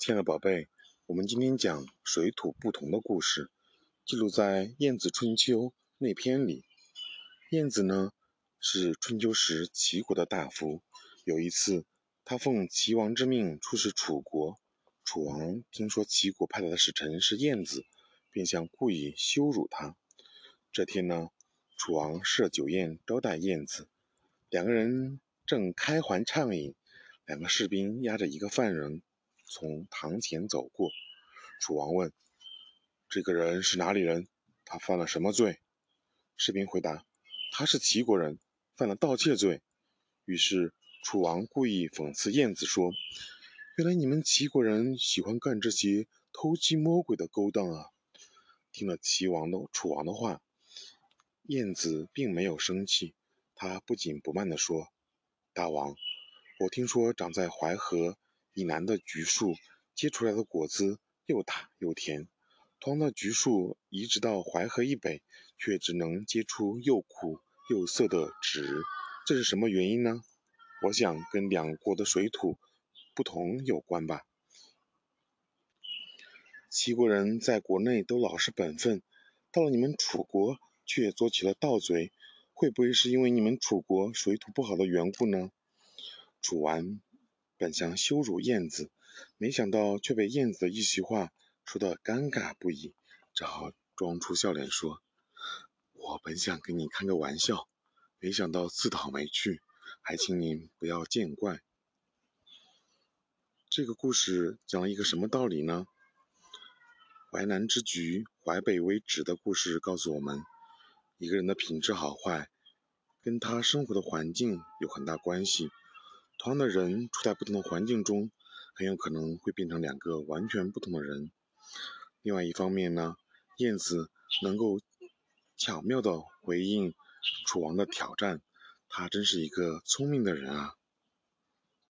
亲爱的宝贝，我们今天讲水土不同的故事，记录在《晏子春秋》那篇里。晏子呢是春秋时齐国的大夫，有一次他奉齐王之命出使楚国，楚王听说齐国派来的使臣是晏子，便想故意羞辱他。这天呢，楚王设酒宴招待晏子，两个人正开怀畅饮，两个士兵押着一个犯人。从堂前走过，楚王问：“这个人是哪里人？他犯了什么罪？”士兵回答：“他是齐国人，犯了盗窃罪。”于是楚王故意讽刺晏子说：“原来你们齐国人喜欢干这些偷鸡摸狗的勾当啊！”听了齐王的楚王的话，晏子并没有生气，他不紧不慢地说：“大王，我听说长在淮河。”以南的橘树结出来的果子又大又甜，同样的橘树移植到淮河以北，却只能结出又苦又涩的籽，这是什么原因呢？我想跟两国的水土不同有关吧。齐国人在国内都老实本分，到了你们楚国却做起了盗贼，会不会是因为你们楚国水土不好的缘故呢？楚完。本想羞辱燕子，没想到却被燕子的一席话说得尴尬不已，只好装出笑脸说：“我本想跟你开个玩笑，没想到自讨没趣，还请您不要见怪。”这个故事讲了一个什么道理呢？淮南之橘，淮北为枳的故事告诉我们，一个人的品质好坏，跟他生活的环境有很大关系。同样的人处在不同的环境中，很有可能会变成两个完全不同的人。另外一方面呢，晏子能够巧妙地回应楚王的挑战，他真是一个聪明的人啊。